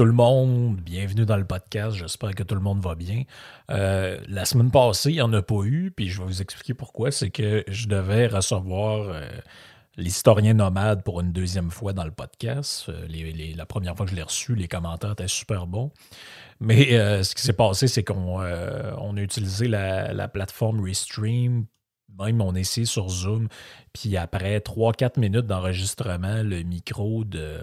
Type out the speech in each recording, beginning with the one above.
Tout le monde, bienvenue dans le podcast, j'espère que tout le monde va bien. Euh, la semaine passée, il n'y en a pas eu, puis je vais vous expliquer pourquoi. C'est que je devais recevoir euh, l'historien nomade pour une deuxième fois dans le podcast. Euh, la première fois que je l'ai reçu, les commentaires étaient super bons. Mais ce qui s'est passé, c'est qu'on on a utilisé la, la plateforme Restream. Même on essayé sur Zoom. Puis après 3-4 minutes d'enregistrement, le micro de,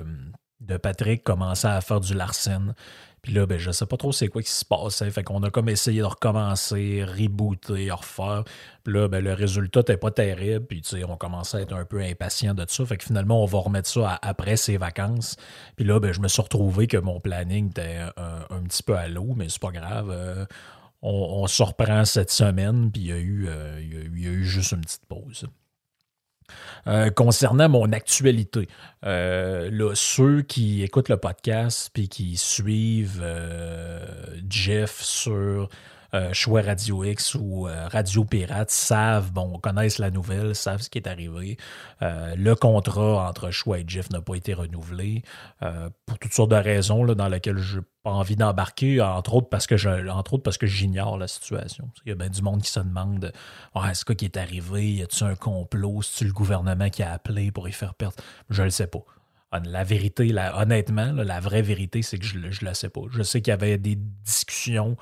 de Patrick commençait à faire du larcène. Puis là, ben, je sais pas trop c'est quoi qui se passait. Fait qu'on a comme essayé de recommencer, rebooter, refaire. Puis là, ben, le résultat n'était pas terrible. Puis tu sais, on commençait à être un peu impatient de ça. Fait que finalement, on va remettre ça après ses vacances. Puis là, ben, je me suis retrouvé que mon planning était un, petit peu à l'eau, mais c'est pas grave. Euh, on, se reprend cette semaine, puis il y, a eu, euh, juste une petite pause. Euh, concernant mon actualité, euh, ceux qui écoutent le podcast puis qui suivent euh, Jeff sur euh, Choix Radio X ou euh, Radio Pirate savent, bon, connaissent la nouvelle, savent ce qui est arrivé. Euh, le contrat entre Choix et Jeff n'a pas été renouvelé pour toutes sortes de raisons là, dans lesquelles je n'ai pas envie d'embarquer, entre autres parce que je, entre autres parce que j'ignore la situation. Il y a bien du monde qui se demande Ouais, c'est quoi qui est arrivé? Y a-t-il un complot? C'est-tu le gouvernement qui a appelé pour y faire perdre? Je le sais pas. Hon- La vérité, honnêtement, la vraie vérité, c'est que je ne la sais pas. Je sais qu'il y avait des discussions.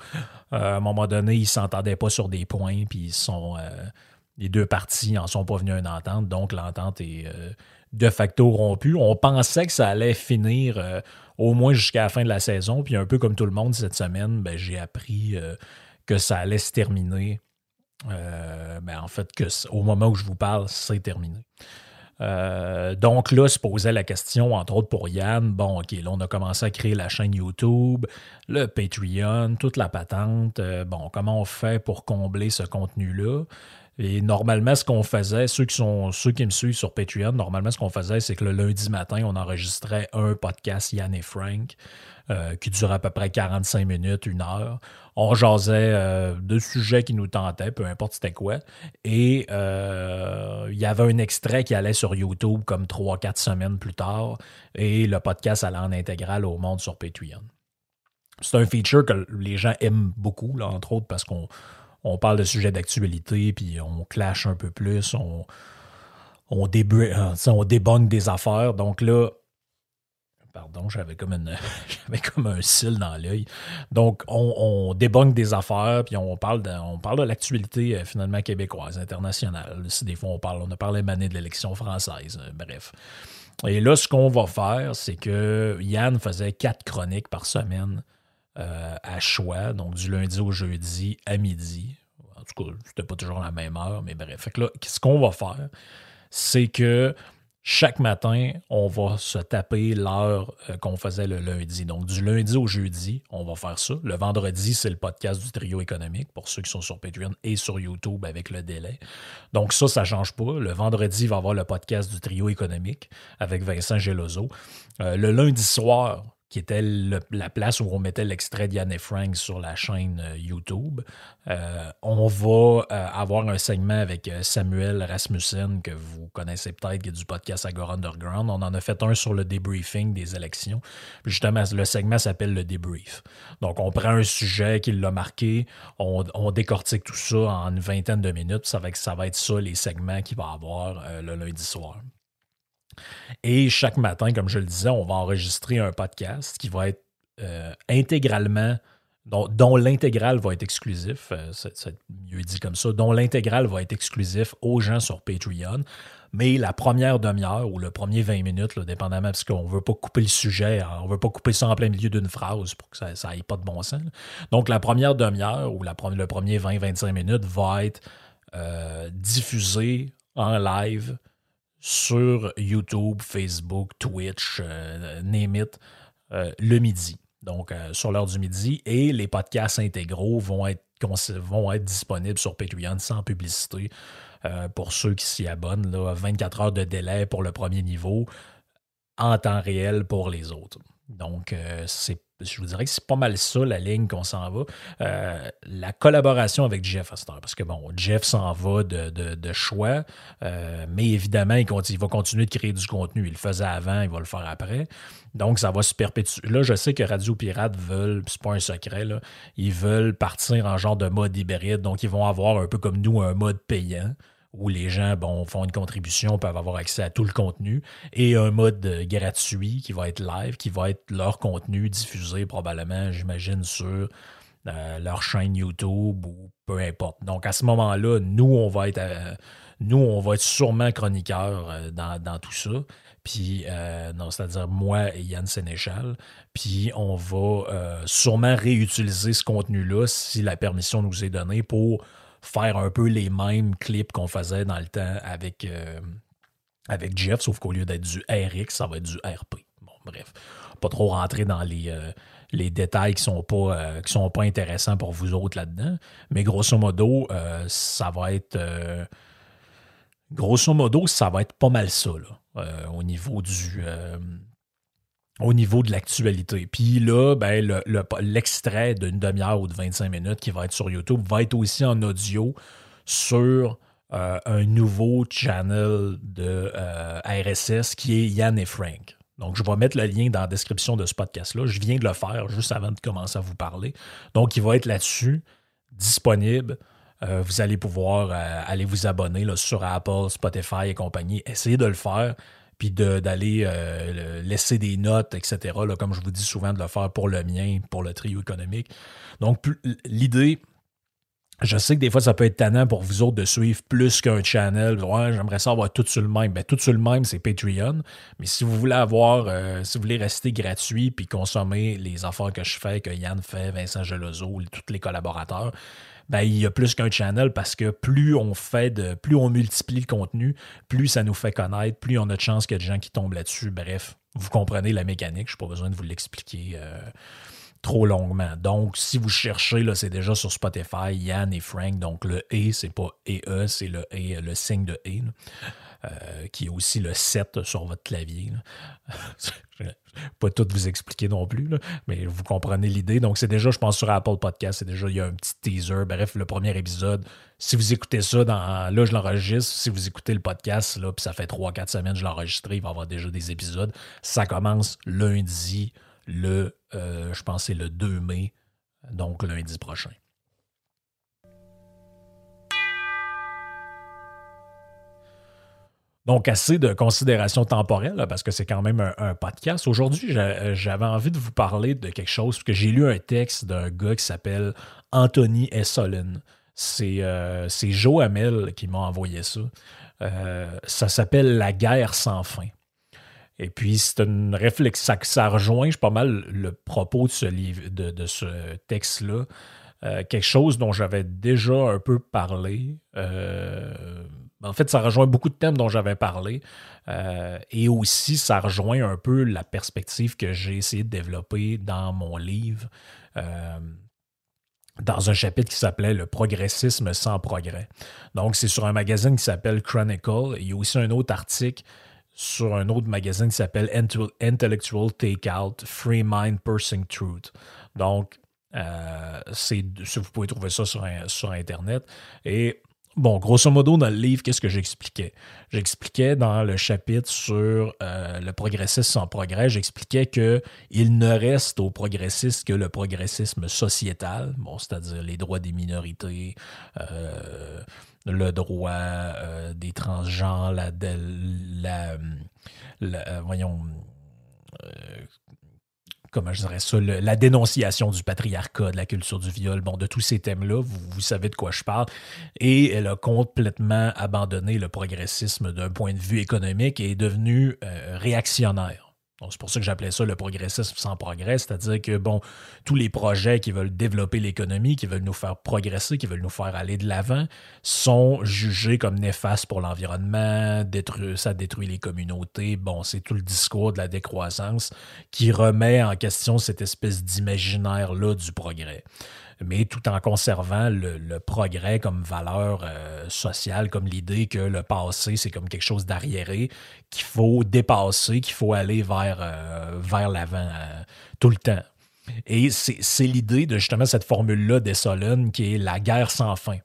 Euh, à un moment donné, ils ne s'entendaient pas sur des points, puis ils sont. euh, les deux parties n'en sont pas venus à une entente, donc l'entente est euh, de facto rompue. On pensait que ça allait finir au moins jusqu'à la fin de la saison, puis un peu comme tout le monde cette semaine, ben, j'ai appris que ça allait se terminer ben, en fait, que au moment où je vous parle, c'est terminé. Euh, donc là, se posait la question, entre autres pour Yann, bon, OK, là, on a commencé à créer la chaîne YouTube, le Patreon, toute la patente. Euh, bon, comment on fait pour combler ce contenu-là? Et normalement, ce qu'on faisait, ceux qui, sont, ceux qui me suivent sur Patreon, normalement, ce qu'on faisait, c'est que le lundi matin, on enregistrait un podcast Yann et Frank euh, qui durait à peu près 45 minutes, une heure. On jasait euh, de sujets qui nous tentaient, peu importe c'était quoi. Et euh, il y avait un extrait qui allait sur YouTube comme 3-4 semaines plus tard. Et le podcast allait en intégrale au monde sur Patreon. C'est un feature que les gens aiment beaucoup, entre autres parce qu'on on parle de sujets d'actualité, puis on clash un peu plus, on, on débunk des affaires. Donc là, pardon, j'avais comme, une, j'avais comme un cil dans l'œil. Donc, on, on débunk des affaires, puis on parle de, on parle de l'actualité euh, finalement québécoise, internationale. Des fois on parle, on a parlé mané de l'élection française, euh, bref. Et là, ce qu'on va faire, c'est que Yann faisait quatre chroniques par semaine euh, à choix, donc du lundi au jeudi à midi. En tout cas, c'était pas toujours la même heure, mais bref. Fait que là, ce qu'on va faire, c'est que chaque matin, on va se taper l'heure euh, qu'on faisait le lundi. Donc, du lundi au jeudi, on va faire ça. Le vendredi, c'est le podcast du trio économique pour ceux qui sont sur Patreon et sur YouTube avec le délai. Donc, ça, ça ne change pas. Le vendredi, il va y avoir le podcast du trio économique avec Vincent Gelozo. Euh, le lundi soir, qui était la place où on mettait l'extrait d'Yann et Frank sur la chaîne euh, YouTube. Euh, on va euh, avoir un segment avec Samuel Rasmussen, que vous connaissez peut-être, qui est du podcast Agora Underground. On en a fait un sur le debriefing des élections. justement, le segment s'appelle le debrief. Donc, on prend un sujet qui l'a marqué, on, décortique tout ça en une vingtaine de minutes. Ça va, ça va être ça, les segments qu'il va avoir le lundi soir. Et chaque matin, comme je le disais, on va enregistrer un podcast qui va être euh, intégralement, dont, l'intégrale va être exclusif, euh, c'est mieux dit comme ça, dont l'intégrale va être exclusif aux gens sur Patreon. Mais la première demi-heure ou le premier 20 minutes, dépendamment, parce qu'on ne veut pas couper le sujet, hein, on ne veut pas couper ça en plein milieu d'une phrase pour que ça n'aille pas de bon sens. Donc la première demi-heure ou le premier 20-25 minutes va être euh, diffusé en live sur YouTube, Facebook, Twitch, euh, name it, euh, le midi. Donc, euh, sur l'heure du midi. Et les podcasts intégraux vont être, disponibles sur Patreon sans publicité pour ceux qui s'y abonnent. Là, 24 heures de délai pour le premier niveau, en temps réel pour les autres. Donc, c'est je vous dirais que c'est pas mal ça, la ligne qu'on s'en va. Euh, la collaboration avec Jeff Astor, parce que bon, Jeff s'en va de, choix, euh, mais évidemment, il, va continuer de créer du contenu. Il le faisait avant, il va le faire après. Donc, ça va se perpétuer. Là, je sais que Radio Pirate veulent, c'est pas un secret, ils veulent partir en genre de mode hybride. Donc, ils vont avoir un peu comme nous un mode payant où les gens bon, font une contribution, peuvent avoir accès à tout le contenu, et un mode gratuit qui va être live, qui va être leur contenu diffusé probablement, j'imagine, sur euh, leur chaîne YouTube ou peu importe. Donc à ce moment-là, nous, on va être euh, nous, on va être sûrement chroniqueurs euh, dans, tout ça. Puis, non, c'est-à-dire moi et Yann Sénéchal. Puis, on va sûrement réutiliser ce contenu-là si la permission nous est donnée pour faire un peu les mêmes clips qu'on faisait dans le temps avec, euh, avec Jeff, sauf qu'au lieu d'être du RX, ça va être du RP. Bon, bref, pas trop rentrer dans les, euh, les détails qui sont pas euh, qui sont pas intéressants pour vous autres là-dedans, mais grosso modo, ça va être grosso modo, ça va être pas mal ça au niveau du au niveau de l'actualité. Puis là, ben, l'extrait d'une demi-heure ou de 25 minutes qui va être sur YouTube va être aussi en audio sur euh, un nouveau channel de euh, RSS qui est Yann et Frank. Donc, je vais mettre le lien dans la description de ce podcast-là. Je viens de le faire juste avant de commencer à vous parler. Donc, il va être là-dessus, disponible. Euh, vous allez pouvoir aller vous abonner là, sur Apple, Spotify et compagnie. Essayez de le faire puis d'aller euh, laisser des notes, etc. Comme je vous dis souvent, de le faire pour le mien, pour le trio économique. Donc, l'idée, je sais que des fois, ça peut être tannant pour vous autres de suivre plus qu'un channel. Ouais, j'aimerais ça avoir tout sur le même. Ben, tout sur le même, c'est Patreon. Mais si vous voulez avoir, euh, si vous voulez rester gratuit puis consommer les affaires que je fais, que Yann fait, Vincent Gelozo, tous les collaborateurs, ben, il y a plus qu'un channel parce que plus on fait de, plus on multiplie le contenu, plus ça nous fait connaître, plus on a de chance qu'il y a des gens qui tombent là-dessus. Bref, vous comprenez la mécanique, je n'ai pas besoin de vous l'expliquer euh, trop longuement. Donc, si vous cherchez, là, c'est déjà sur Spotify, Yann et Frank. Donc, le E, c'est pas EE, c'est le E, le signe de E. Euh, qui est aussi le 7 sur votre clavier. pas tout vous expliquer non plus, mais vous comprenez l'idée. Donc, c'est déjà, je pense, sur Apple Podcast, c'est déjà, il y a un petit teaser. Bref, le premier épisode. Si vous écoutez ça, dans, là, je l'enregistre. Si vous écoutez le podcast, là, puis ça fait 3-4 semaines que je l'ai enregistré, il va y avoir déjà des épisodes. Ça commence lundi, le, euh, je pense, c'est le 2 mai, donc lundi prochain. Donc, assez de considération temporelle, parce que c'est quand même un, podcast. Aujourd'hui, euh, j'avais envie de vous parler de quelque chose, parce que j'ai lu un texte d'un gars qui s'appelle Anthony Essolin. C'est euh, Joe Hamel qui m'a envoyé ça. Euh, ça s'appelle La guerre sans fin. Et puis, c'est une réflexion. Ça, rejoint pas mal le propos de ce, livre, de, ce texte-là. quelque chose dont j'avais déjà un peu parlé. En fait, ça rejoint beaucoup de thèmes dont j'avais parlé. Euh, et aussi, ça rejoint un peu la perspective que j'ai essayé de développer dans mon livre, euh, dans un chapitre qui s'appelait Le progressisme sans progrès. Donc, c'est sur un magazine qui s'appelle Chronicle. Il y a aussi un autre article sur un autre magazine qui s'appelle Intellectual Takeout, Free Mind Pursing Truth. Donc, euh, vous pouvez trouver ça sur, sur Internet. Et Bon, grosso modo, dans le livre, qu'est-ce que j'expliquais? J'expliquais dans le chapitre sur euh, le progressisme sans progrès, j'expliquais qu'il ne reste au progressisme que le progressisme sociétal, bon, c'est-à-dire les droits des minorités, euh, le droit euh, des transgenres, la voyons, comment je dirais ça, la dénonciation du patriarcat, de la culture du viol, bon, de tous ces thèmes-là, vous, savez de quoi je parle. Et elle a complètement abandonné le progressisme d'un point de vue économique et est devenue euh, réactionnaire c'est pour ça que j'appelais ça le progressisme sans progrès, c'est-à-dire que bon, tous les projets qui veulent développer l'économie, qui veulent nous faire progresser, qui veulent nous faire aller de l'avant, sont jugés comme néfastes pour l'environnement, ça détruit les communautés. Bon, c'est tout le discours de la décroissance qui remet en question cette espèce d'imaginaire-là du progrès mais tout en conservant le, progrès comme valeur euh, sociale, comme l'idée que le passé, c'est comme quelque chose d'arriéré, qu'il faut dépasser, qu'il faut aller vers, euh, vers l'avant euh, tout le temps. Et c'est l'idée de justement cette formule-là d'Essolon qui est la guerre sans fin.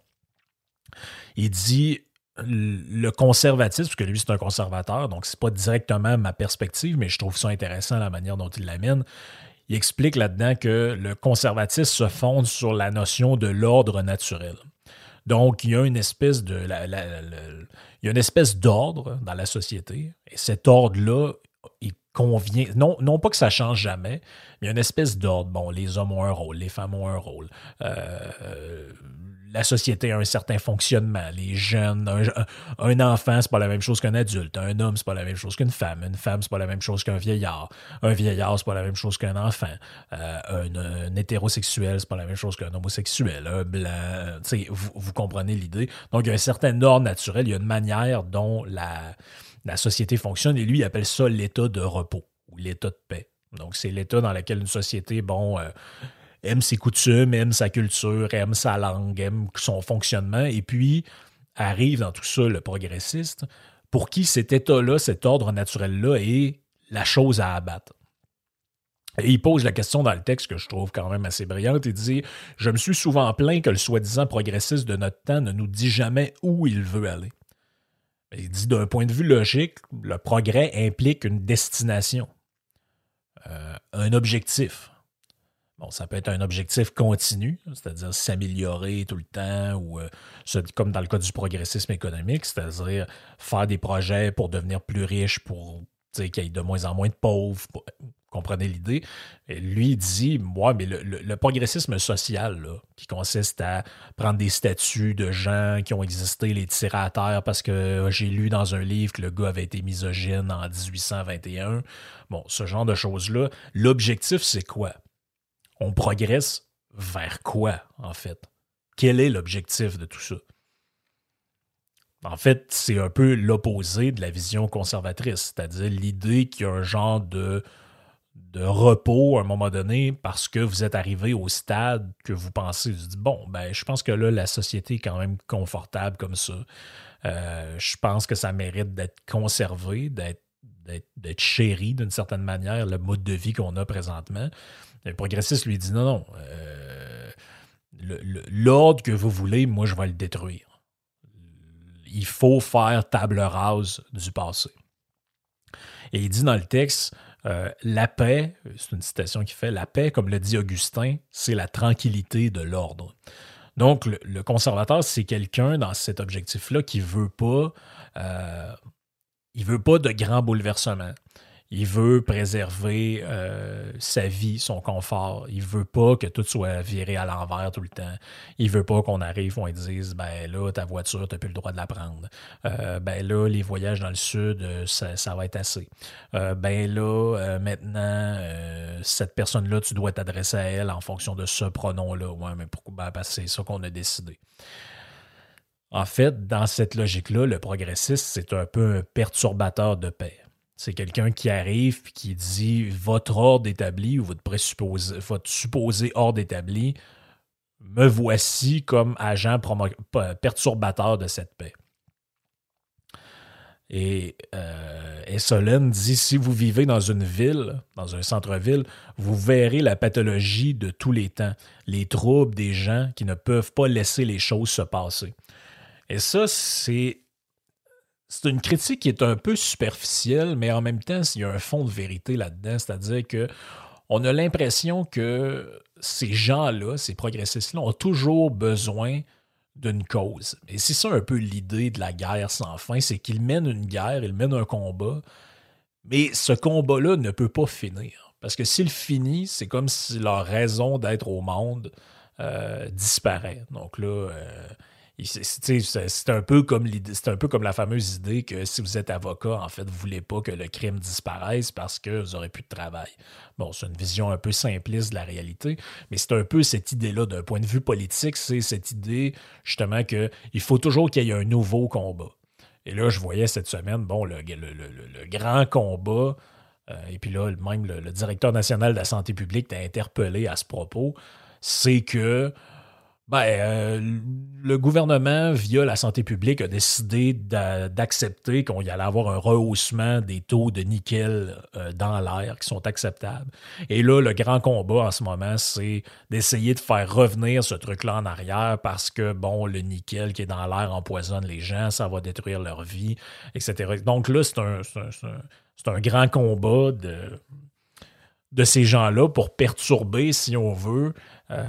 Il dit le conservatisme, parce que lui c'est un conservateur, donc c'est pas directement ma perspective, mais je trouve ça intéressant la manière dont il l'amène il explique là-dedans que le conservatisme se fonde sur la notion de l'ordre naturel. Donc, il y a une espèce de. il y a une espèce d'ordre dans la société. Et cet ordre-là, il convient. Non, pas que ça change jamais, mais il y a une espèce d'ordre. Bon, les hommes ont un rôle, les femmes ont un rôle. Euh, la société a un certain fonctionnement. Les jeunes, un, enfant, c'est pas la même chose qu'un adulte. Un homme, c'est pas la même chose qu'une femme. Une femme, c'est pas la même chose qu'un vieillard. Un vieillard, c'est pas la même chose qu'un enfant. Euh, un, hétérosexuel, c'est pas la même chose qu'un homosexuel. Un blanc, vous, comprenez l'idée. Donc, il y a un certain ordre naturel, il y a une manière dont la, la société fonctionne et lui, il appelle ça l'état de repos ou l'état de paix. Donc, c'est l'état dans lequel une société, bon, euh, aime ses coutumes, aime sa culture, aime sa langue, aime son fonctionnement, et puis arrive dans tout ça le progressiste, pour qui cet état-là, cet ordre naturel-là est la chose à abattre. Et il pose la question dans le texte que je trouve quand même assez brillante. Il dit Je me suis souvent plaint que le soi-disant progressiste de notre temps ne nous dit jamais où il veut aller. Il dit d'un point de vue logique, le progrès implique une destination, euh, un objectif. Bon, ça peut être un objectif continu, c'est-à-dire s'améliorer tout le temps, ou euh, comme dans le cas du progressisme économique, c'est-à-dire faire des projets pour devenir plus riche, pour qu'il y ait de moins en moins de pauvres. vous comprenez l'idée? Lui, dit, moi, mais le, progressisme social, qui consiste à prendre des statuts de gens qui ont existé, les tirer à terre parce que j'ai lu dans un livre que le gars avait été misogyne en 1821. Bon, ce genre de choses-là. L'objectif, c'est quoi? On progresse vers quoi, en fait? Quel est l'objectif de tout ça? En fait, c'est un peu l'opposé de la vision conservatrice, c'est-à-dire l'idée qu'il y a un genre de, repos à un moment donné parce que vous êtes arrivé au stade que vous pensez, vous dites, bon, ben, je pense que là, la société est quand même confortable comme ça. Euh, je pense que ça mérite d'être conservé, d'être d'être chéri d'une certaine manière, le mode de vie qu'on a présentement. Le progressiste lui dit non, non, euh, l'ordre que vous voulez, moi, je vais le détruire. Il faut faire table rase du passé. Et il dit dans le texte, euh, la paix, c'est une citation qui fait, la paix, comme le dit Augustin, c'est la tranquillité de l'ordre. Donc, le, conservateur, c'est quelqu'un dans cet objectif-là qui veut euh, veut pas de grands bouleversements. Il veut préserver euh, sa vie, son confort. Il veut pas que tout soit viré à l'envers tout le temps. Il veut pas qu'on arrive, on dise ben là, ta voiture, tu n'as plus le droit de la prendre. Euh, ben là, les voyages dans le sud, euh, ça, va être assez. ben là, maintenant, cette personne-là, tu dois t'adresser à elle en fonction de ce pronom-là. Ouais, mais pourquoi? Ben, parce que c'est ça qu'on a décidé. En fait, dans cette logique-là, le progressiste, c'est un peu un perturbateur de paix. C'est quelqu'un qui arrive et qui dit votre ordre établi ou votre, présupposé, votre supposé ordre établi, me voici comme agent perturbateur de cette paix. Et euh, Essolen dit si vous vivez dans une ville, dans un centre-ville, vous verrez la pathologie de tous les temps, les troubles des gens qui ne peuvent pas laisser les choses se passer. Et ça, c'est c'est une critique qui est un peu superficielle, mais en même temps, il y a un fond de vérité là-dedans, c'est-à-dire que on a l'impression que ces gens-là, ces progressistes-là, ont toujours besoin d'une cause. Et c'est ça un peu l'idée de la guerre sans fin, c'est qu'ils mènent une guerre, ils mènent un combat, mais ce combat-là ne peut pas finir. Parce que s'il finit, c'est comme si leur raison d'être au monde euh, disparaît. Donc là, euh, c'est un peu comme la fameuse idée que si vous êtes avocat, en fait, vous voulez pas que le crime disparaisse parce que vous n'aurez plus de travail. Bon, c'est une vision un peu simpliste de la réalité, mais c'est un peu cette idée-là d'un point de vue politique, c'est cette idée justement qu'il faut toujours qu'il y ait un nouveau combat. Et là, je voyais cette semaine, bon, le, grand combat, euh, et puis là, même le, directeur national de la santé publique a interpellé à ce propos, c'est que ben, euh, le gouvernement, via la santé publique, a décidé d'accepter qu'on y allait avoir un rehaussement des taux de nickel euh, dans l'air qui sont acceptables. Et là, le grand combat en ce moment, c'est d'essayer de faire revenir ce truc-là en arrière parce que, bon, le nickel qui est dans l'air empoisonne les gens, ça va détruire leur vie, etc. Donc là, c'est un, un, grand combat de, de ces gens-là pour perturber, si on veut, euh,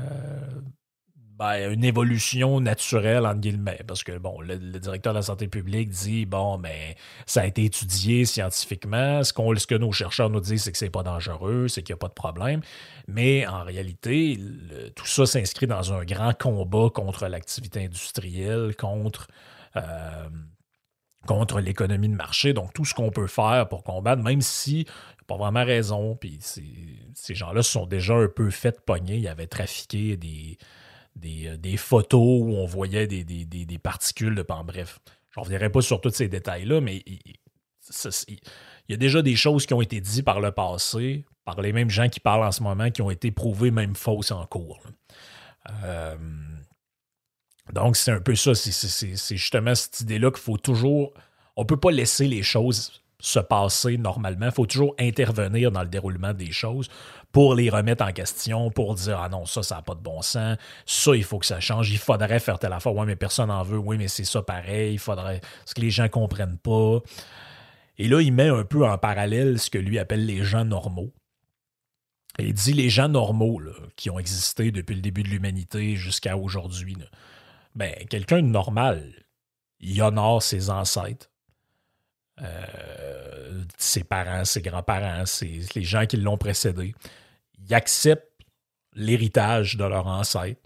ben, une évolution naturelle, entre guillemets. Parce que, bon, le, directeur de la santé publique dit, bon, mais ça a été étudié scientifiquement. Ce, ce que nos chercheurs nous disent, c'est que c'est pas dangereux, c'est qu'il n'y a pas de problème. Mais en réalité, tout ça s'inscrit dans un grand combat contre l'activité industrielle, contre. Euh, contre l'économie de marché. Donc, tout ce qu'on peut faire pour combattre, même si pas vraiment raison, puis ces gens-là se sont déjà un peu fait pogner, ils avaient trafiqué des, euh, des, photos où on voyait des, particules de pan. Bref, je ne reviendrai pas sur tous ces détails-là, mais il, y a déjà des choses qui ont été dites par le passé, par les mêmes gens qui parlent en ce moment, qui ont été prouvées même fausses en cours. Euh, donc, c'est un peu ça. C'est justement cette idée-là qu'il faut toujours. On ne peut pas laisser les choses se passer normalement. Il faut toujours intervenir dans le déroulement des choses pour les remettre en question, pour dire Ah non, ça, ça n'a pas de bon sens, ça, il faut que ça change, il faudrait faire telle affaire, oui, mais personne n'en veut, oui, mais c'est ça pareil, il faudrait. Ce que les gens ne comprennent pas. Et là, il met un peu en parallèle ce que lui appelle les gens normaux. Et il dit les gens normaux qui ont existé depuis le début de l'humanité jusqu'à aujourd'hui. Ben, quelqu'un de normal, il honore ses ancêtres euh, ses parents, ses grands-parents, les gens qui l'ont précédé, ils acceptent l'héritage de leurs ancêtres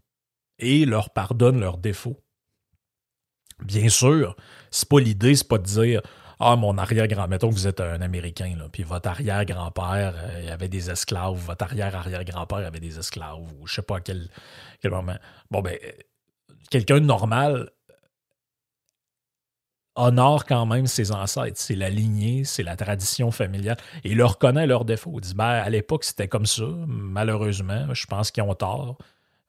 et leur pardonnent leurs défauts. Bien sûr, c'est pas l'idée, c'est pas de dire Ah, mon arrière-grand, mettons que vous êtes un Américain, là, puis votre arrière-grand-père euh, avait des esclaves, votre arrière-arrière-grand-père avait des esclaves, ou je sais pas à quel, quel moment. Bon, ben, quelqu'un de normal honore quand même ses ancêtres. C'est la lignée, c'est la tradition familiale. Il leur reconnaît leurs défauts. Il dit ben, à l'époque, c'était comme ça. Malheureusement, je pense qu'ils ont tort.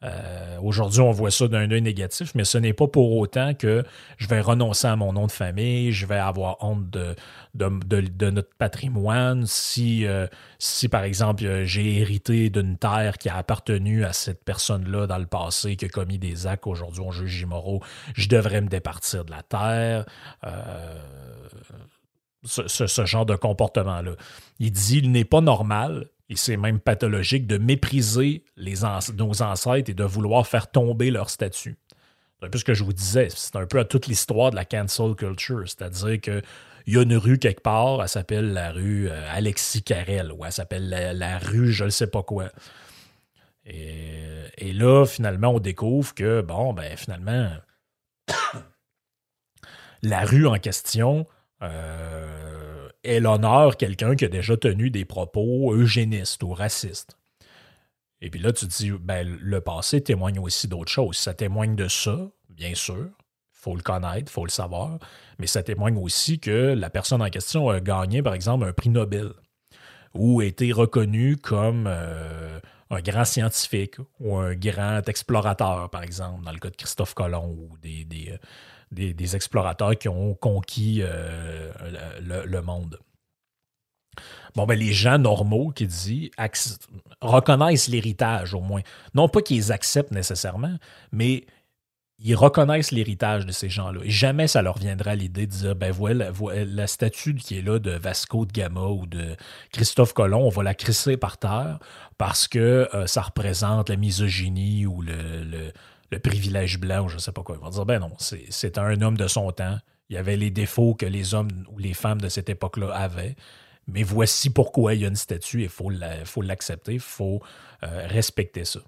Euh, aujourd'hui, on voit ça d'un œil négatif, mais ce n'est pas pour autant que je vais renoncer à mon nom de famille, je vais avoir honte de, notre patrimoine. Si, euh, par exemple, j'ai hérité d'une terre qui a appartenu à cette personne-là dans le passé, qui a commis des actes, aujourd'hui on juge immoraux, je devrais me départir de la terre. Euh, ce, genre de comportement-là. Il dit il n'est pas normal et c'est même pathologique de mépriser nos ancêtres et de vouloir faire tomber leur statut. C'est un peu ce que je vous disais. C'est un peu à toute l'histoire de la cancel culture. C'est-à-dire qu'il y a une rue quelque part, elle s'appelle la rue euh, Alexis Carrel, ou elle s'appelle la, rue je ne sais pas quoi. Et, là, finalement, on découvre que, bon, ben finalement, la rue en question, euh, elle honore quelqu'un qui a déjà tenu des propos eugénistes ou racistes. Et puis là, tu te dis, ben, le passé témoigne aussi d'autres choses. Ça témoigne de ça, bien sûr. Faut le connaître, faut le savoir. Mais ça témoigne aussi que la personne en question a gagné, par exemple, un prix Nobel ou a été reconnu comme euh, un grand scientifique ou un grand explorateur, par exemple, dans le cas de Christophe Colomb ou des, des, explorateurs qui ont conquis euh, le, monde. Bon, ben, les gens normaux, qui dit, reconnaissent l'héritage au moins. Non pas qu'ils acceptent nécessairement, mais ils reconnaissent l'héritage de ces gens-là. Et jamais ça leur viendra l'idée de dire, ben voilà, la statue qui est là de Vasco de Gama ou de Christophe Colomb, on va la crisser par terre parce que euh, ça représente la misogynie ou le, privilège blanc ou je ne sais pas quoi. Ils vont dire, ben non, c'est un homme de son temps. Il y avait les défauts que les hommes ou les femmes de cette époque-là avaient. Mais voici pourquoi il y a une statue et il faut l'accepter, il faut euh, respecter ça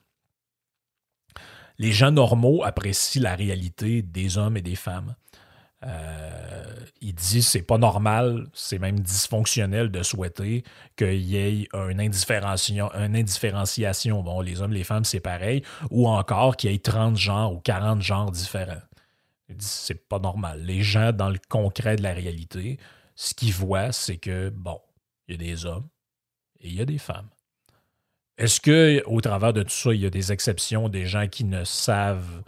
les gens normaux apprécient la réalité des hommes et des femmes. Euh, il dit c'est pas normal, c'est même dysfonctionnel de souhaiter qu'il y ait une indifférenciation, indifférenciation. Bon, les hommes, les femmes, c'est pareil, ou encore qu'il y ait 30 genres ou 40 genres différents. Il dit c'est pas normal. Les gens, dans le concret de la réalité, ce qu'ils voient, c'est que, bon, il y a des hommes et il y a des femmes. Est-ce que au travers de tout ça, il y a des exceptions, des gens qui ne savent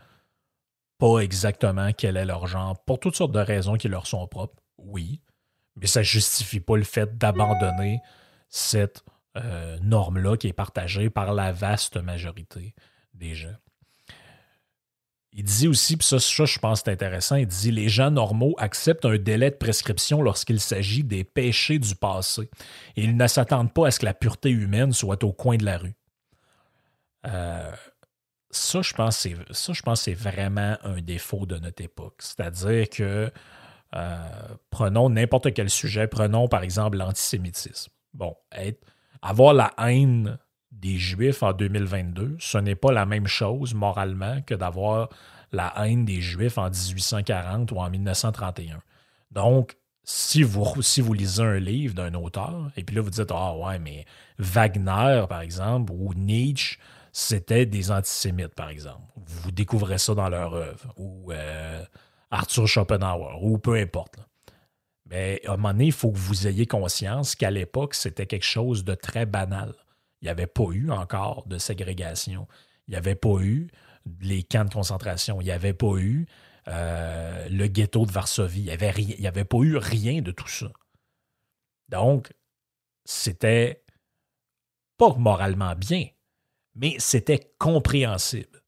pas exactement quel est leur genre pour toutes sortes de raisons qui leur sont propres? Oui. Mais ça justifie pas le fait d'abandonner cette euh, norme-là qui est partagée par la vaste majorité des gens. Il dit aussi, puis ça, je pense c'est intéressant, il dit les gens normaux acceptent un délai de prescription lorsqu'il s'agit des péchés du passé. Et ils ne s'attendent pas à ce que la pureté humaine soit au coin de la rue. Euh, ça, je pense pense c'est vraiment un défaut de notre époque. C'est-à-dire que euh, prenons n'importe quel sujet, prenons par exemple l'antisémitisme. Bon, être, avoir la haine des Juifs en 2022, ce n'est pas la même chose moralement que d'avoir la haine des Juifs en 1840 ou en 1931. Donc, si vous, si vous lisez un livre d'un auteur, et puis là vous dites, ah ouais, mais Wagner, par exemple, ou Nietzsche, c'était des antisémites, par exemple. Vous découvrez ça dans leur œuvre, ou euh, Arthur Schopenhauer, ou peu importe. Mais à un moment donné, il faut que vous ayez conscience qu'à l'époque, c'était quelque chose de très banal. Il n'y avait pas eu encore de ségrégation. Il n'y avait pas eu les camps de concentration. Il n'y avait pas eu euh, le ghetto de Varsovie. Il n'y avait, avait pas eu rien de tout ça. Donc, c'était pas moralement bien, mais c'était compréhensible.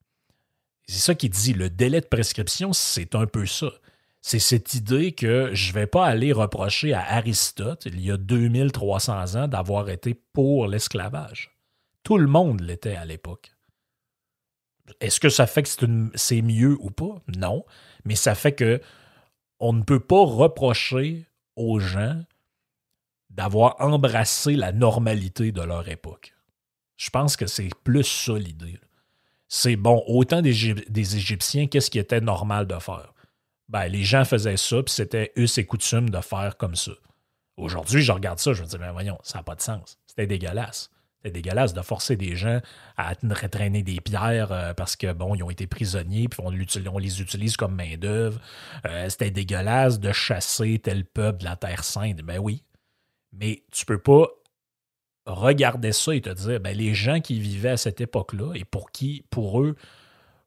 C'est ça qui dit, le délai de prescription, c'est un peu ça. C'est cette idée que je ne vais pas aller reprocher à Aristote, il y a 2300 ans, d'avoir été pour l'esclavage. Tout le monde l'était à l'époque. Est-ce que ça fait que c'est mieux ou pas? Non. Mais ça fait que on ne peut pas reprocher aux gens d'avoir embrassé la normalité de leur époque. Je pense que c'est plus ça l'idée. C'est bon, autant des, Égyptiens, qu'est-ce qui était normal de faire? ben, les gens faisaient ça, puis c'était eux et coutumes de faire comme ça. Aujourd'hui, je regarde ça, je me dis, ben voyons, ça n'a pas de sens. C'était dégueulasse. C'était dégueulasse de forcer des gens à traîner des pierres euh, parce que, bon, ils ont été prisonniers, puis on, les utilise comme main-d'œuvre. Euh, c'était dégueulasse de chasser tel peuple de la Terre Sainte. Ben oui. Mais tu peux pas regarder ça et te dire, ben, les gens qui vivaient à cette époque-là et pour qui, pour eux,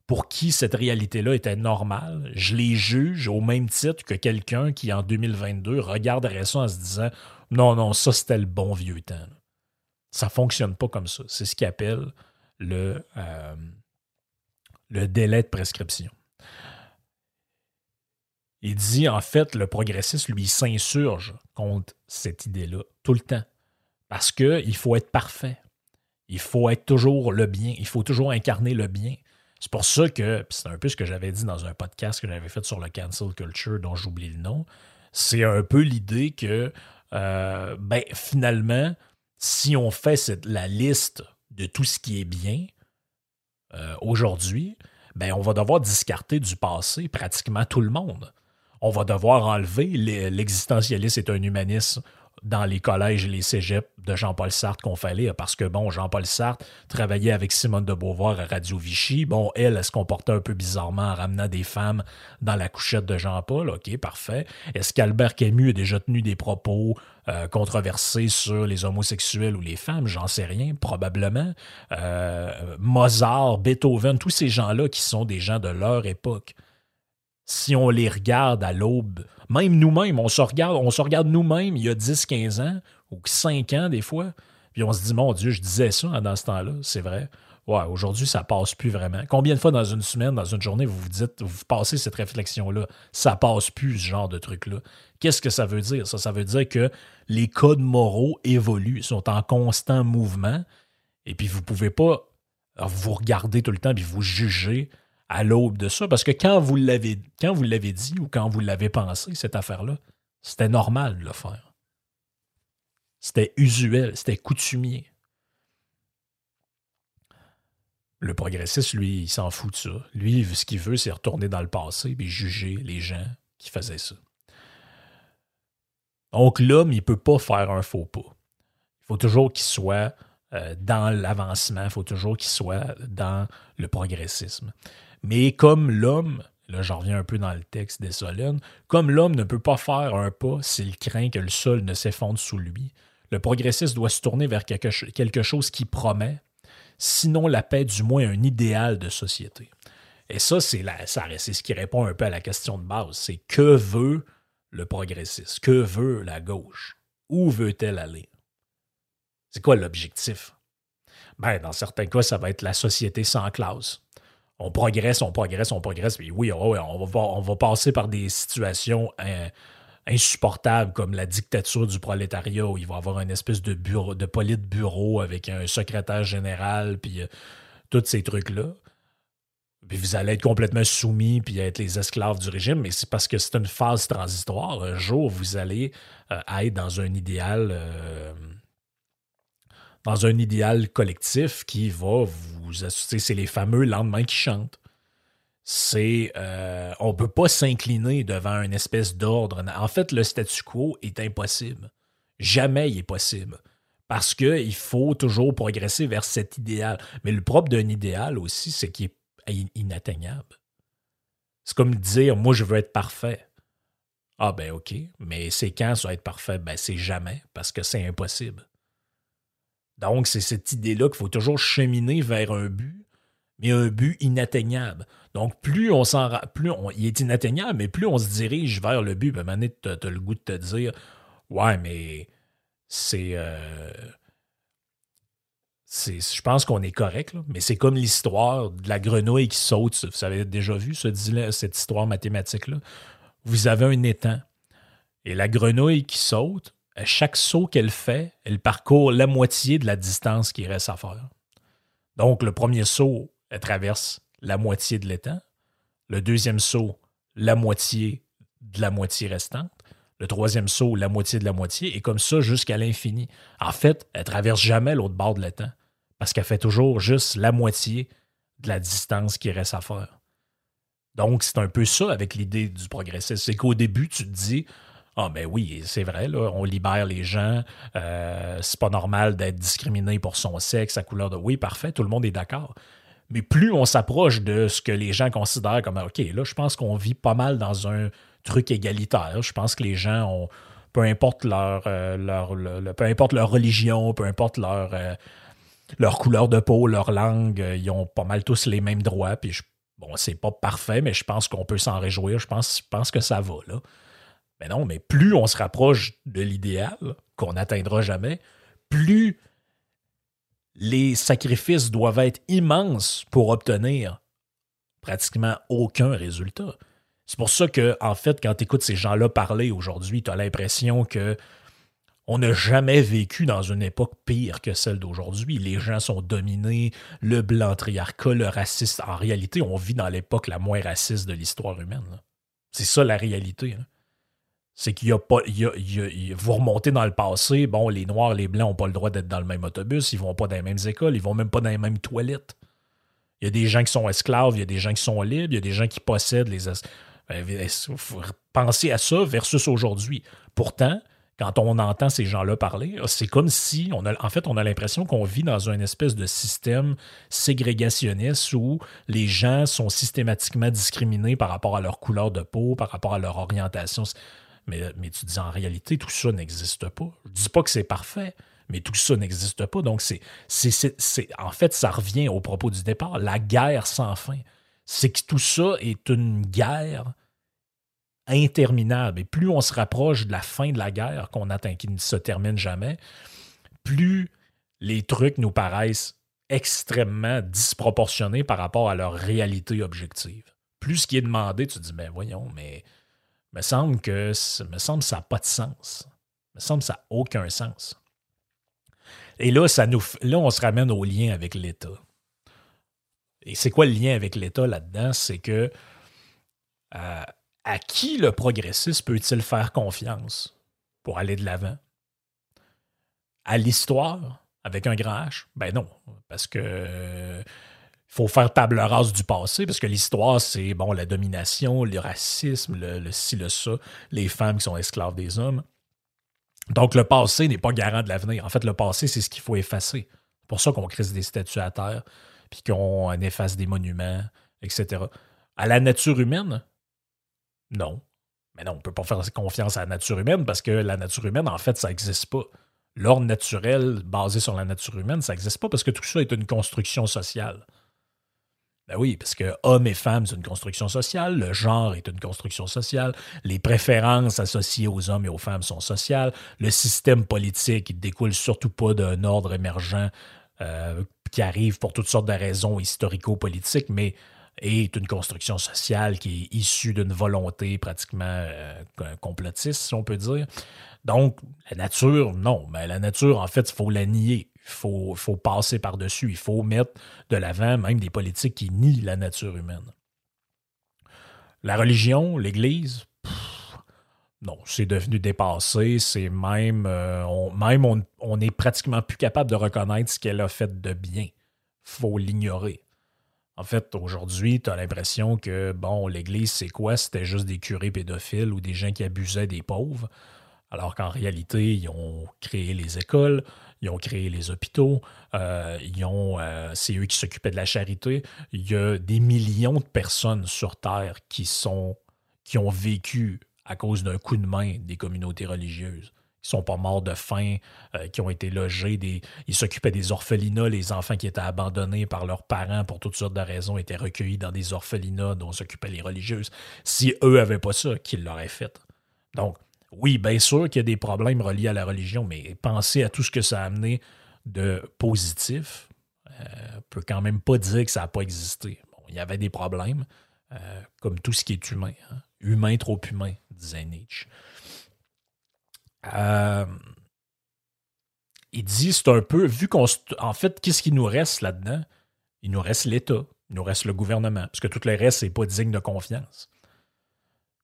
pour qui cette réalité-là était normale, je les juge au même titre que quelqu'un qui, en 2022, regarderait ça en se disant Non, non, ça c'était le bon vieux temps. Ça ne fonctionne pas comme ça. C'est ce qu'il appelle le, euh, le délai de prescription. Il dit en fait, le progressiste, lui, s'insurge contre cette idée-là tout le temps. Parce qu'il faut être parfait. Il faut être toujours le bien. Il faut toujours incarner le bien. C'est pour ça que, c'est un peu ce que j'avais dit dans un podcast que j'avais fait sur le cancel culture dont j'oublie le nom, c'est un peu l'idée que, euh, ben, finalement, si on fait la liste de tout ce qui est bien euh, aujourd'hui, ben, on va devoir discarter du passé pratiquement tout le monde. On va devoir enlever l'existentialiste est un humaniste dans les collèges et les cégeps de Jean-Paul Sartre qu'on fallait, parce que, bon, Jean-Paul Sartre travaillait avec Simone de Beauvoir à Radio Vichy. Bon, elle, elle se comportait un peu bizarrement en ramenant des femmes dans la couchette de Jean-Paul. OK, parfait. Est-ce qu'Albert Camus a déjà tenu des propos euh, controversés sur les homosexuels ou les femmes? J'en sais rien, probablement. Euh, Mozart, Beethoven, tous ces gens-là qui sont des gens de leur époque. Si on les regarde à l'aube, même nous-mêmes, on se regarde, regarde nous-mêmes il y a 10-15 ans, ou 5 ans des fois, puis on se dit, mon Dieu, je disais ça dans ce temps-là, c'est vrai. Ouais, aujourd'hui, ça passe plus vraiment. Combien de fois dans une semaine, dans une journée, vous vous dites, vous passez cette réflexion-là, ça passe plus, ce genre de truc-là? Qu'est-ce que ça veut dire? Ça, ça veut dire que les codes moraux évoluent, sont en constant mouvement, et puis vous ne pouvez pas vous regarder tout le temps et vous juger à l'aube de ça, parce que quand vous l'avez dit ou quand vous l'avez pensé, cette affaire-là, c'était normal de le faire. C'était usuel, c'était coutumier. Le progressiste, lui, il s'en fout de ça. Lui, ce qu'il veut, c'est retourner dans le passé et juger les gens qui faisaient ça. Donc, l'homme, il ne peut pas faire un faux pas. Il faut toujours qu'il soit euh, dans l'avancement, il faut toujours qu'il soit dans le progressisme. Mais comme l'homme, là j'en reviens un peu dans le texte des Solènes, comme l'homme ne peut pas faire un pas s'il craint que le sol ne s'effondre sous lui, le progressiste doit se tourner vers quelque chose qui promet, sinon la paix, du moins un idéal de société. Et ça, c'est ce qui répond un peu à la question de base. C'est que veut le progressiste? Que veut la gauche? Où veut-elle aller? C'est quoi l'objectif? Ben, dans certains cas, ça va être la société sans classe. On progresse, on progresse, on progresse. Puis oui, on va, passer par des situations hein, insupportable comme la dictature du prolétariat où il va y avoir une espèce de bureau, de bureau avec un secrétaire général, puis euh, tous ces trucs-là. Puis vous allez être complètement soumis puis être les esclaves du régime, mais c'est parce que c'est une phase transitoire. Un jour, vous allez euh, être dans un idéal. Euh, dans un idéal collectif qui va vous assister. C'est les fameux lendemains qui chantent c'est euh, on ne peut pas s'incliner devant une espèce d'ordre. En fait, le statu quo est impossible. Jamais il est possible. Parce qu'il faut toujours progresser vers cet idéal. Mais le propre d'un idéal aussi, c'est qu'il est inatteignable. C'est comme dire moi je veux être parfait. Ah ben ok, mais c'est quand ça va être parfait? Ben c'est jamais, parce que c'est impossible. Donc c'est cette idée-là qu'il faut toujours cheminer vers un but mais un but inatteignable. Donc, plus on s'en plus il est inatteignable, mais plus on se dirige vers le but, ben, tu as, le goût de te dire Ouais, mais c'est. Euh, je pense qu'on est correct, mais c'est comme l'histoire de la grenouille qui saute. Vous avez déjà vu ce, cette histoire mathématique-là? Vous avez un étang. Et la grenouille qui saute, chaque saut qu'elle fait, elle parcourt la moitié de la distance qui reste à faire. Donc, le premier saut, elle traverse la moitié de l'étang. Le deuxième saut, la moitié de la moitié restante. Le troisième saut, la moitié de la moitié, et comme ça jusqu'à l'infini. En fait, elle traverse jamais l'autre bord de l'étang, parce qu'elle fait toujours juste la moitié de la distance qui reste à faire. Donc, c'est un peu ça avec l'idée du progressisme. C'est qu'au début, tu te dis Ah, ben oui, c'est vrai, on libère les gens, euh, c'est pas normal d'être discriminé pour son sexe, sa couleur de. Oui, parfait, tout le monde est d'accord. Mais plus on s'approche de ce que les gens considèrent comme OK, là, je pense qu'on vit pas mal dans un truc égalitaire. Je pense que les gens ont, peu importe leur, euh, leur religion, peu importe leur, euh, leur couleur de peau, leur langue, ils ont pas mal tous les mêmes droits. Puis bon, c'est pas parfait, mais je pense qu'on peut s'en réjouir. Je pense, je pense que ça va là. Mais non, mais plus on se rapproche de l'idéal qu'on n'atteindra jamais, plus les sacrifices doivent être immenses pour obtenir pratiquement aucun résultat. C'est pour ça que, en fait, quand tu écoutes ces gens-là parler aujourd'hui, tu as l'impression que on n'a jamais vécu dans une époque pire que celle d'aujourd'hui. Les gens sont dominés, le blanc triarcat, le raciste. En réalité, on vit dans l'époque la moins raciste de l'histoire humaine. C'est ça la réalité. C'est qu'il y a pas. vous remontez dans le passé, bon, les Noirs, les Blancs n'ont pas le droit d'être dans le même autobus, ils vont pas dans les mêmes écoles, ils vont même pas dans les mêmes toilettes. Il y a des gens qui sont esclaves, il y a des gens qui sont libres, il y a des gens qui possèdent les. Ben, faut penser à ça versus aujourd'hui? Pourtant, quand on entend ces gens-là parler, c'est comme si, on a, en fait, on a l'impression qu'on vit dans un espèce de système ségrégationniste où les gens sont systématiquement discriminés par rapport à leur couleur de peau, par rapport à leur orientation. Mais, tu dis en réalité, tout ça n'existe pas. Je ne dis pas que c'est parfait, mais tout ça n'existe pas. Donc, c'est, c'est, en fait, ça revient au propos du départ, la guerre sans fin. C'est que tout ça est une guerre interminable. Et plus on se rapproche de la fin de la guerre, qu'on attend, qui ne se termine jamais, plus les trucs nous paraissent extrêmement disproportionnés par rapport à leur réalité objective. Plus ce qui est demandé, tu dis, ben voyons, mais me semble que me semble ça n'a pas de sens. Me semble que ça n'a aucun sens. Et là, ça nous, là, on se ramène au lien avec l'État. Et c'est quoi le lien avec l'État là-dedans? C'est que euh, à qui le progressiste peut-il faire confiance pour aller de l'avant? À l'histoire, avec un grand H? Ben non, parce que faut faire table rase du passé, parce que l'histoire, c'est bon, la domination, le racisme, le, le ci, le ça, les femmes qui sont esclaves des hommes. Donc, le passé n'est pas garant de l'avenir. En fait, le passé, c'est ce qu'il faut effacer. C'est pour ça qu'on crée des statues à terre, puis qu'on efface des monuments, etc. À la nature humaine, non. Mais non, on ne peut pas faire confiance à la nature humaine parce que la nature humaine, en fait, ça n'existe pas. L'ordre naturel basé sur la nature humaine, ça n'existe pas parce que tout ça est une construction sociale. Ben oui, parce que hommes et femmes, c'est une construction sociale, le genre est une construction sociale, les préférences associées aux hommes et aux femmes sont sociales, le système politique ne découle surtout pas d'un ordre émergent euh, qui arrive pour toutes sortes de raisons historico-politiques, mais est une construction sociale qui est issue d'une volonté pratiquement euh, complotiste, si on peut dire. Donc, la nature, non, mais la nature, en fait, il faut la nier. Il faut, faut passer par-dessus. Il faut mettre de l'avant même des politiques qui nient la nature humaine. La religion, l'Église, non, c'est devenu dépassé. C'est même, euh, on, même est pratiquement plus capable de reconnaître ce qu'elle a fait de bien. faut l'ignorer. En fait, aujourd'hui, tu as l'impression que, bon, l'Église, c'est quoi? C'était juste des curés pédophiles ou des gens qui abusaient des pauvres. Alors qu'en réalité, ils ont créé les écoles, ils ont créé les hôpitaux, euh, ont, euh, c'est eux qui s'occupaient de la charité. Il y a des millions de personnes sur Terre qui, sont, qui ont vécu à cause d'un coup de main des communautés religieuses. Ils sont pas morts de faim, euh, qui ont été logés. Ils s'occupaient des orphelinats. Les enfants qui étaient abandonnés par leurs parents pour toutes sortes de raisons étaient recueillis dans des orphelinats dont s'occupaient les religieuses. Si eux n'avaient pas ça, qu'ils l'auraient fait? Donc, oui, bien sûr qu'il y a des problèmes reliés à la religion, mais pensez à tout ce que ça a amené de positif. Euh, on peut quand même pas dire que ça n'a pas existé. il y avait des problèmes, euh, comme tout ce qui est humain. Hein. Humain trop humain, disait Nietzsche. Euh, il dit, c'est un peu, vu qu'on. En fait, qu'est-ce qui nous reste là-dedans? Il nous reste l'État, il nous reste le gouvernement, parce que tout le reste, c'est pas digne de confiance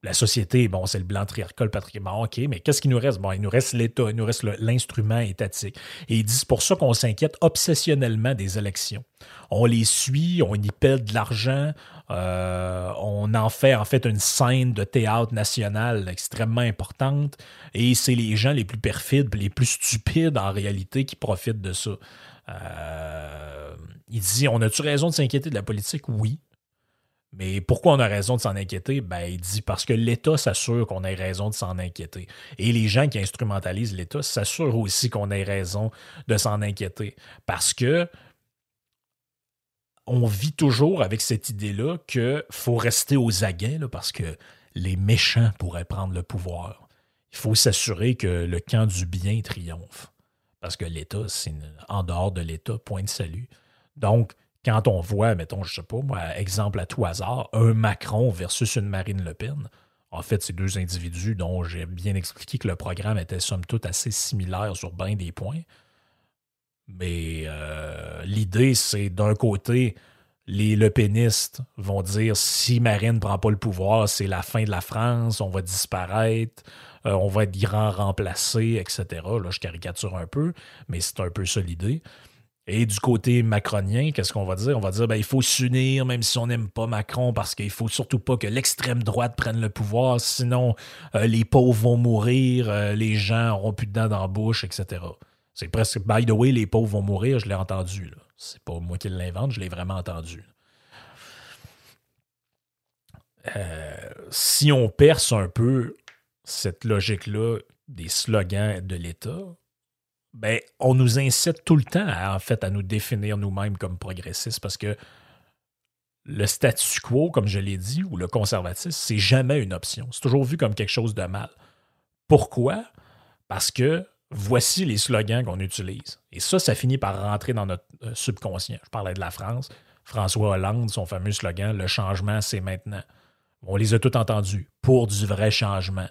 la société, bon, c'est le blanc triarcal. Bon, OK, mais qu'est-ce qui nous reste? Bon, il nous reste l'État, il nous reste l'instrument étatique. Et ils disent pour ça qu'on s'inquiète obsessionnellement des élections. On les suit, on y pèle de l'argent, euh, on en fait en fait une scène de théâtre national extrêmement importante, et c'est les gens les plus perfides, les plus stupides en réalité qui profitent de ça. Euh, il dit, on a-tu raison de s'inquiéter de la politique? Oui. Mais pourquoi on a raison de s'en inquiéter? Ben, il dit parce que l'État s'assure qu'on ait raison de s'en inquiéter. Et les gens qui instrumentalisent l'État s'assurent aussi qu'on ait raison de s'en inquiéter. Parce que on vit toujours avec cette idée-là qu'il faut rester aux aguets parce que les méchants pourraient prendre le pouvoir. Il faut s'assurer que le camp du bien triomphe. Parce que l'État, c'est en dehors de l'État, point de salut. Donc, quand on voit, mettons, je sais pas, moi, exemple à tout hasard, un Macron versus une Marine Le Pen, en fait, c'est deux individus dont j'ai bien expliqué que le programme était somme toute assez similaire sur bien des points. Mais euh, l'idée, c'est d'un côté, les Le Penistes vont dire si Marine ne prend pas le pouvoir, c'est la fin de la France, on va disparaître, euh, on va être grand remplacé, etc. Là, je caricature un peu, mais c'est un peu ça l'idée. Et du côté macronien, qu'est-ce qu'on va dire? On va dire ben, il faut s'unir, même si on n'aime pas Macron, parce qu'il faut surtout pas que l'extrême droite prenne le pouvoir, sinon euh, les pauvres vont mourir, euh, les gens n'auront plus de dents dans la bouche, etc. C'est presque, by the way, les pauvres vont mourir, je l'ai entendu. C'est pas moi qui l'invente, je l'ai vraiment entendu. Euh, si on perce un peu cette logique-là des slogans de l'État, ben, on nous incite tout le temps fait, à nous définir nous-mêmes comme progressistes parce que le statu quo, comme je l'ai dit, ou le conservatisme, c'est jamais une option. C'est toujours vu comme quelque chose de mal. Pourquoi? Parce que voici les slogans qu'on utilise. Et ça, ça finit par rentrer dans notre euh, subconscient. Je parlais de la France. François Hollande, son fameux slogan, le changement, c'est maintenant. On les a tous entendus. Pour du vrai changement.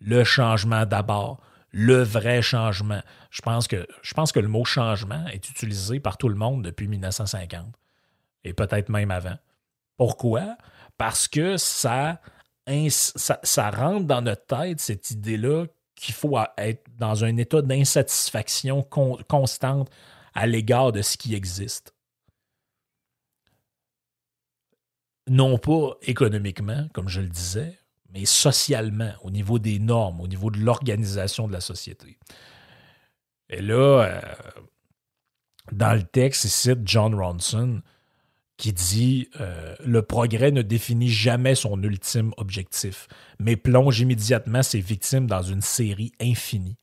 Le changement d'abord. Le vrai changement. Je pense, que, je pense que le mot changement est utilisé par tout le monde depuis 1950. Et peut-être même avant. Pourquoi? Parce que ça, ça, ça rentre dans notre tête cette idée-là qu'il faut être dans un état d'insatisfaction constante à l'égard de ce qui existe. Non pas économiquement, comme je le disais, mais socialement, au niveau des normes, au niveau de l'organisation de la société. Et là, euh, dans le texte, il cite John Ronson, qui dit euh, Le progrès ne définit jamais son ultime objectif, mais plonge immédiatement ses victimes dans une série infinie.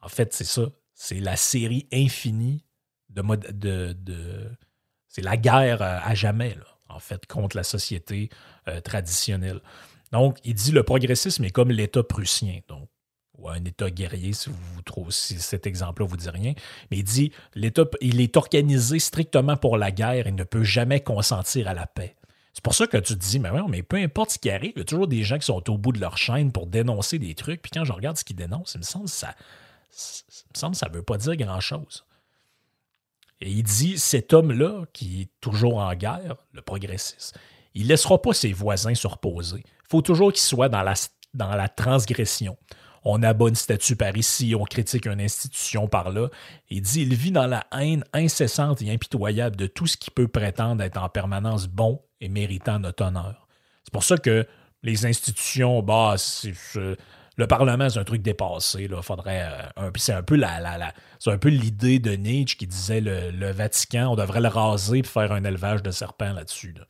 En fait, c'est ça. C'est la série infinie de, de, c'est la guerre à jamais, en fait, contre la société euh, traditionnelle. Donc, il dit le progressisme est comme l'État prussien. Donc, ou un État guerrier, si, vous trouvez, cet exemple-là vous dit rien. Mais il dit l'État, il est organisé strictement pour la guerre et ne peut jamais consentir à la paix. C'est pour ça que tu te dis, mais, mais peu importe ce qui arrive, il y a toujours des gens qui sont au bout de leur chaîne pour dénoncer des trucs. Puis quand je regarde ce qu'ils dénoncent, il me semble que ça ne ça veut pas dire grand-chose. Et il dit, cet homme-là, qui est toujours en guerre, le progressiste, il ne laissera pas ses voisins se reposer. Il faut toujours qu'il soit dans la, la transgression on abat une statue par ici, on critique une institution par là. Il dit il vit dans la haine incessante et impitoyable de tout ce qui peut prétendre être en permanence bon et méritant notre honneur. C'est pour ça que les institutions, bah, le Parlement, c'est un truc dépassé. Là. Faudrait, euh, c'est un peu la, c'est un peu l'idée de Nietzsche qui disait le, Vatican, on devrait le raser et faire un élevage de serpents là-dessus. Là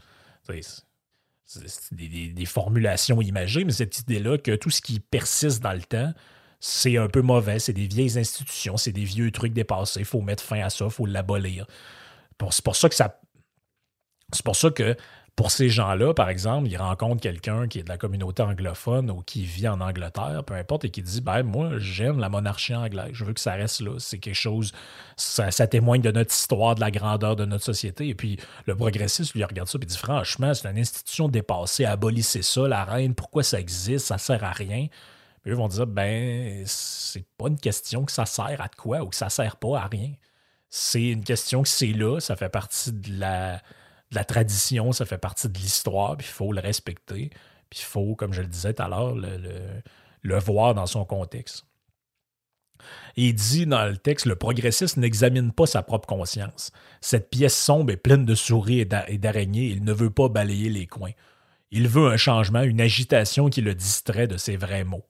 c'est des, formulations imagées, mais cette idée-là que tout ce qui persiste dans le temps, c'est un peu mauvais, c'est des vieilles institutions, c'est des vieux trucs dépassés, il faut mettre fin à ça, il faut l'abolir. C'est pour ça que ça. C'est pour ça que pour ces gens-là, par exemple, ils rencontrent quelqu'un qui est de la communauté anglophone ou qui vit en Angleterre, peu importe, et qui dit ben, Moi, j'aime la monarchie anglaise, je veux que ça reste là. C'est quelque chose, ça, témoigne de notre histoire, de la grandeur de notre société. Et puis le progressiste lui regarde ça et dit Franchement, c'est une institution dépassée, abolissez ça, la reine, pourquoi ça existe, ça sert à rien. Puis eux vont dire Ben, c'est pas une question que ça sert à quoi ou que ça sert pas à rien. C'est une question que c'est là, ça fait partie de la la tradition, ça fait partie de l'histoire, puis il faut le respecter. Puis il faut, comme je le disais tout à l'heure, le, voir dans son contexte. il dit dans le texte, le progressiste n'examine pas sa propre conscience. Cette pièce sombre est pleine de souris et d'araignées, il ne veut pas balayer les coins. Il veut un changement, une agitation qui le distrait de ses vrais mots.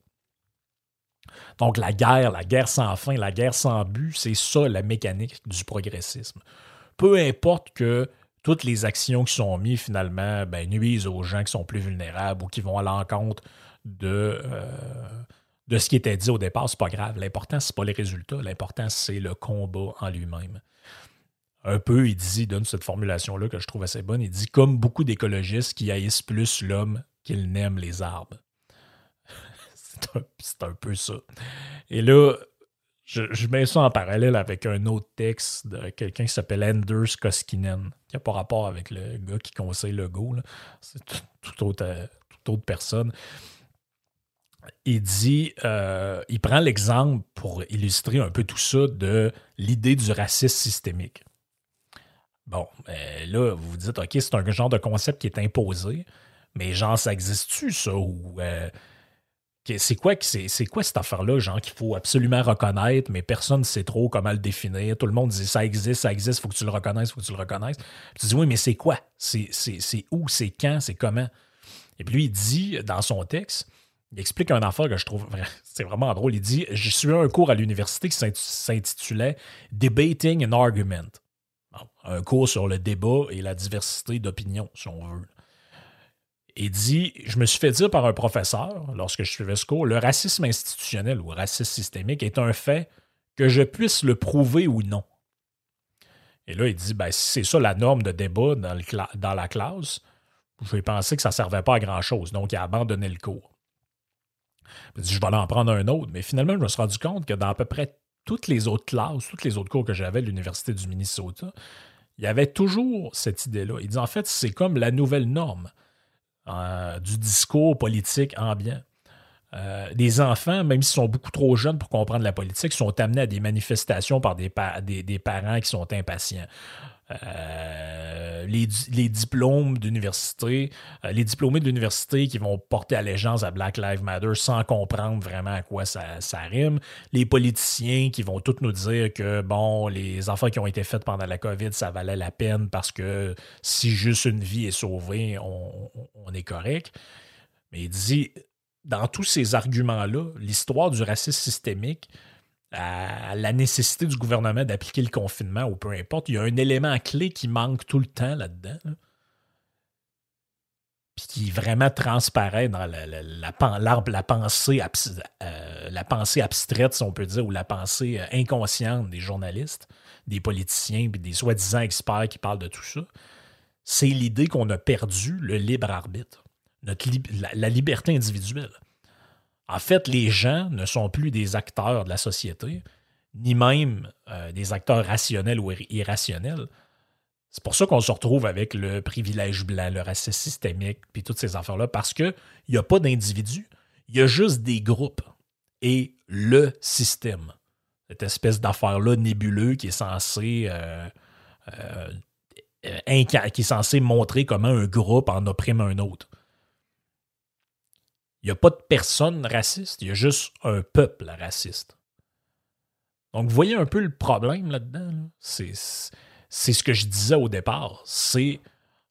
Donc la guerre, la guerre sans fin, la guerre sans but, c'est ça la mécanique du progressisme. Peu importe que toutes les actions qui sont mises finalement ben, nuisent aux gens qui sont plus vulnérables ou qui vont à l'encontre de, euh, de ce qui était dit au départ, c'est pas grave. L'important, c'est pas les résultats. L'important, c'est le combat en lui-même. Un peu, il dit, il donne cette formulation-là que je trouve assez bonne. Il dit comme beaucoup d'écologistes qui haïssent plus l'homme qu'ils n'aiment les arbres. c'est un, un, peu ça. Et là, je, mets ça en parallèle avec un autre texte de quelqu'un qui s'appelle Anders Koskinen, qui n'a pas rapport avec le gars qui conseille le go. C'est toute autre, euh, autre personne. Il dit, euh, il prend l'exemple pour illustrer un peu tout ça de l'idée du racisme systémique. Bon, ben là, vous vous dites, OK, c'est un genre de concept qui est imposé, mais genre, ça existe-tu, ça? Ou euh, c'est quoi, cette affaire-là, genre, qu'il faut absolument reconnaître, mais personne ne sait trop comment le définir. Tout le monde dit ça existe, ça existe, faut que tu le reconnaisses, faut que tu le reconnaisses. tu dis oui, mais c'est quoi? C'est, où? C'est quand? C'est comment? Et puis lui, il dit dans son texte, il explique un affaire que je trouve c'est vraiment drôle. Il dit J'ai suivi un cours à l'université qui s'intitulait Debating an Argument. un cours sur le débat et la diversité d'opinion, si on veut. Il dit Je me suis fait dire par un professeur, lorsque je suivais ce cours, le racisme institutionnel ou racisme systémique est un fait que je puisse le prouver ou non. Et là, il dit, ben, si c'est ça la norme de débat dans, la classe, je vais penser que ça ne servait pas à grand-chose. Donc, il a abandonné le cours. Il dit, je vais en prendre un autre. Mais finalement, je me suis rendu compte que dans à peu près toutes les autres classes, toutes les autres cours que j'avais à l'Université du Minnesota, il y avait toujours cette idée-là. Il dit, en fait, c'est comme la nouvelle norme euh, du discours politique ambiant. Euh, des enfants, même s'ils sont beaucoup trop jeunes pour comprendre la politique, sont amenés à des manifestations par des, des parents qui sont impatients. Euh, les, diplômes d'université, euh, les diplômés de l'université qui vont porter allégeance à Black Lives Matter sans comprendre vraiment à quoi ça, rime, les politiciens qui vont tous nous dire que, bon, les enfants qui ont été faits pendant la COVID, ça valait la peine parce que si juste une vie est sauvée, on, on est correct. Mais il dit, dans tous ces arguments-là, l'histoire du racisme systémique, à la nécessité du gouvernement d'appliquer le confinement ou peu importe, il y a un élément clé qui manque tout le temps là-dedans. Puis qui vraiment transparaît dans la, la, pensée, euh, la pensée abstraite, si on peut dire, ou la pensée euh, inconsciente des journalistes, des politiciens, puis des soi-disant experts qui parlent de tout ça. C'est l'idée qu'on a perdu le libre arbitre, la liberté individuelle. En fait, les gens ne sont plus des acteurs de la société, ni même euh, des acteurs rationnels ou irrationnels. C'est pour ça qu'on se retrouve avec le privilège blanc, le racisme systémique, puis toutes ces affaires-là, parce qu'il n'y a pas d'individus, il y a juste des groupes et le système. Cette espèce d'affaire-là nébuleuse qui est censée euh, euh, qui est censé montrer comment un groupe en opprime un autre. Il n'y a pas de personne raciste, il y a juste un peuple raciste. Donc, vous voyez un peu le problème là-dedans. C'est, ce que je disais au départ. C'est,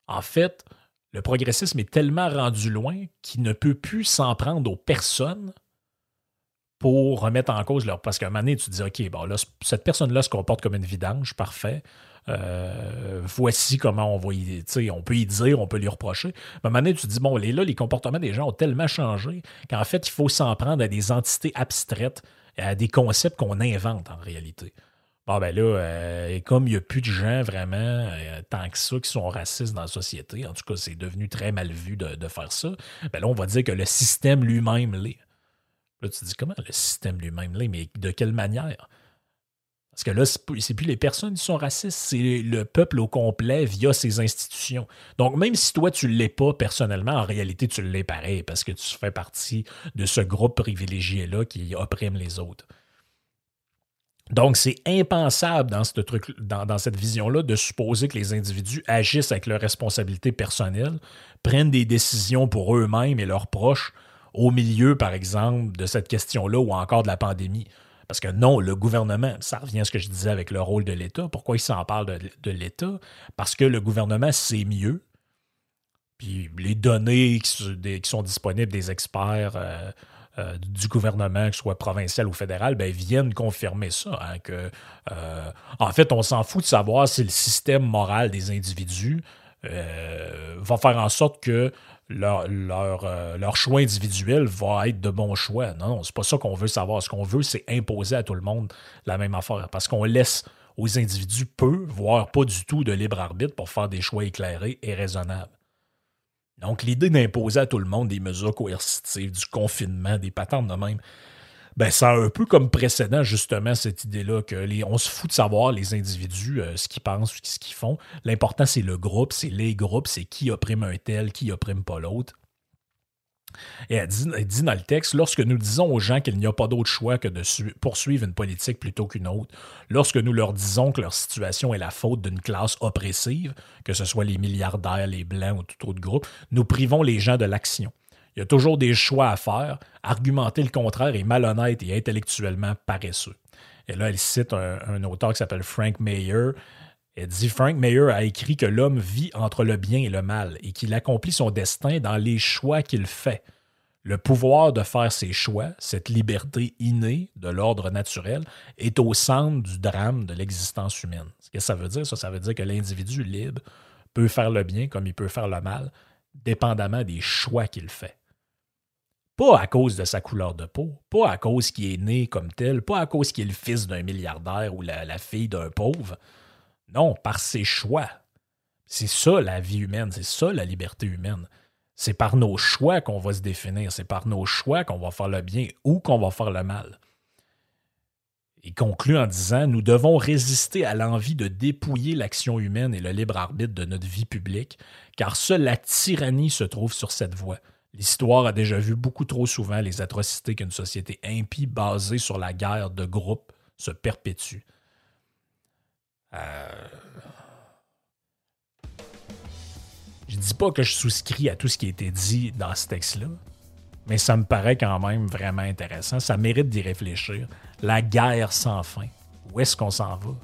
en fait, le progressisme est tellement rendu loin qu'il ne peut plus s'en prendre aux personnes pour remettre en cause leur. Parce qu'à un moment donné, tu te dis, OK, bon, là, cette personne-là se comporte comme une vidange, parfait. Euh, voici comment on va y, on peut y dire, on peut lui reprocher. Mais donné, tu te dis, bon, là, les comportements des gens ont tellement changé qu'en fait, il faut s'en prendre à des entités abstraites, à des concepts qu'on invente en réalité. Bon, ben là, euh, comme il n'y a plus de gens vraiment euh, tant que ça qui sont racistes dans la société, en tout cas, c'est devenu très mal vu de, faire ça, ben là, on va dire que le système lui-même l'est. Là, tu te dis comment le système lui-même l'est, mais de quelle manière? Parce que là, c'est plus les personnes qui sont racistes, c'est le peuple au complet via ses institutions. Donc, même si toi, tu ne l'es pas personnellement, en réalité, tu l'es pareil parce que tu fais partie de ce groupe privilégié-là qui opprime les autres. Donc, c'est impensable dans, ce truc, dans, dans cette vision-là de supposer que les individus agissent avec leurs responsabilités personnelles, prennent des décisions pour eux-mêmes et leurs proches au milieu, par exemple, de cette question-là ou encore de la pandémie. Parce que non, le gouvernement, ça revient à ce que je disais avec le rôle de l'État. Pourquoi il s'en parle de, l'État? Parce que le gouvernement sait mieux. Puis les données qui, sont disponibles des experts euh, euh, du gouvernement, que ce soit provincial ou fédéral, ben, viennent confirmer ça. Hein, euh, en fait, on s'en fout de savoir si le système moral des individus va faire en sorte que euh, leur, choix individuel va être de bons choix. Non, non, c'est pas ça qu'on veut savoir. Ce qu'on veut, c'est imposer à tout le monde la même affaire. Parce qu'on laisse aux individus peu, voire pas du tout de libre arbitre pour faire des choix éclairés et raisonnables. Donc, l'idée d'imposer à tout le monde des mesures coercitives, du confinement, des patentes de même, ben, ça un peu comme précédent, justement, cette idée-là que les, on se fout de savoir les individus, euh, ce qu'ils pensent, ce qu'ils font. L'important, c'est le groupe, c'est les groupes, c'est qui opprime un tel, qui opprime pas l'autre. Et elle dit, dans le texte, lorsque nous disons aux gens qu'il n'y a pas d'autre choix que de poursuivre une politique plutôt qu'une autre, lorsque nous leur disons que leur situation est la faute d'une classe oppressive, que ce soit les milliardaires, les blancs ou tout autre groupe, nous privons les gens de l'action. Il y a toujours des choix à faire. Argumenter le contraire est malhonnête et intellectuellement paresseux. Et là, elle cite un, auteur qui s'appelle Frank Mayer. Elle dit Frank Mayer a écrit que l'homme vit entre le bien et le mal et qu'il accomplit son destin dans les choix qu'il fait. Le pouvoir de faire ses choix, cette liberté innée de l'ordre naturel, est au centre du drame de l'existence humaine. Ce que ça veut dire, ça, ça veut dire que l'individu libre peut faire le bien comme il peut faire le mal, dépendamment des choix qu'il fait. Pas à cause de sa couleur de peau, pas à cause qu'il est né comme tel, pas à cause qu'il est le fils d'un milliardaire ou la, fille d'un pauvre. Non, par ses choix. C'est ça la vie humaine, c'est ça la liberté humaine. C'est par nos choix qu'on va se définir, c'est par nos choix qu'on va faire le bien ou qu'on va faire le mal. Il conclut en disant Nous devons résister à l'envie de dépouiller l'action humaine et le libre arbitre de notre vie publique, car seule la tyrannie se trouve sur cette voie. L'histoire a déjà vu beaucoup trop souvent les atrocités qu'une société impie basée sur la guerre de groupe se perpétue. Euh... Je dis pas que je souscris à tout ce qui a été dit dans ce texte-là, mais ça me paraît quand même vraiment intéressant. Ça mérite d'y réfléchir. La guerre sans fin. Où est-ce qu'on s'en va?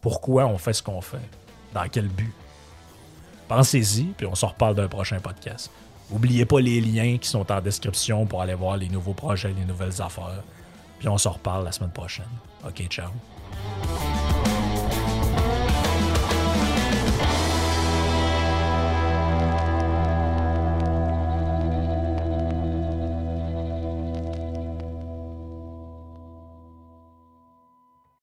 Pourquoi on fait ce qu'on fait? Dans quel but? Pensez-y, puis on se reparle d'un prochain podcast. N'oubliez pas les liens qui sont en description pour aller voir les nouveaux projets, les nouvelles affaires. Puis on se reparle la semaine prochaine. OK, ciao.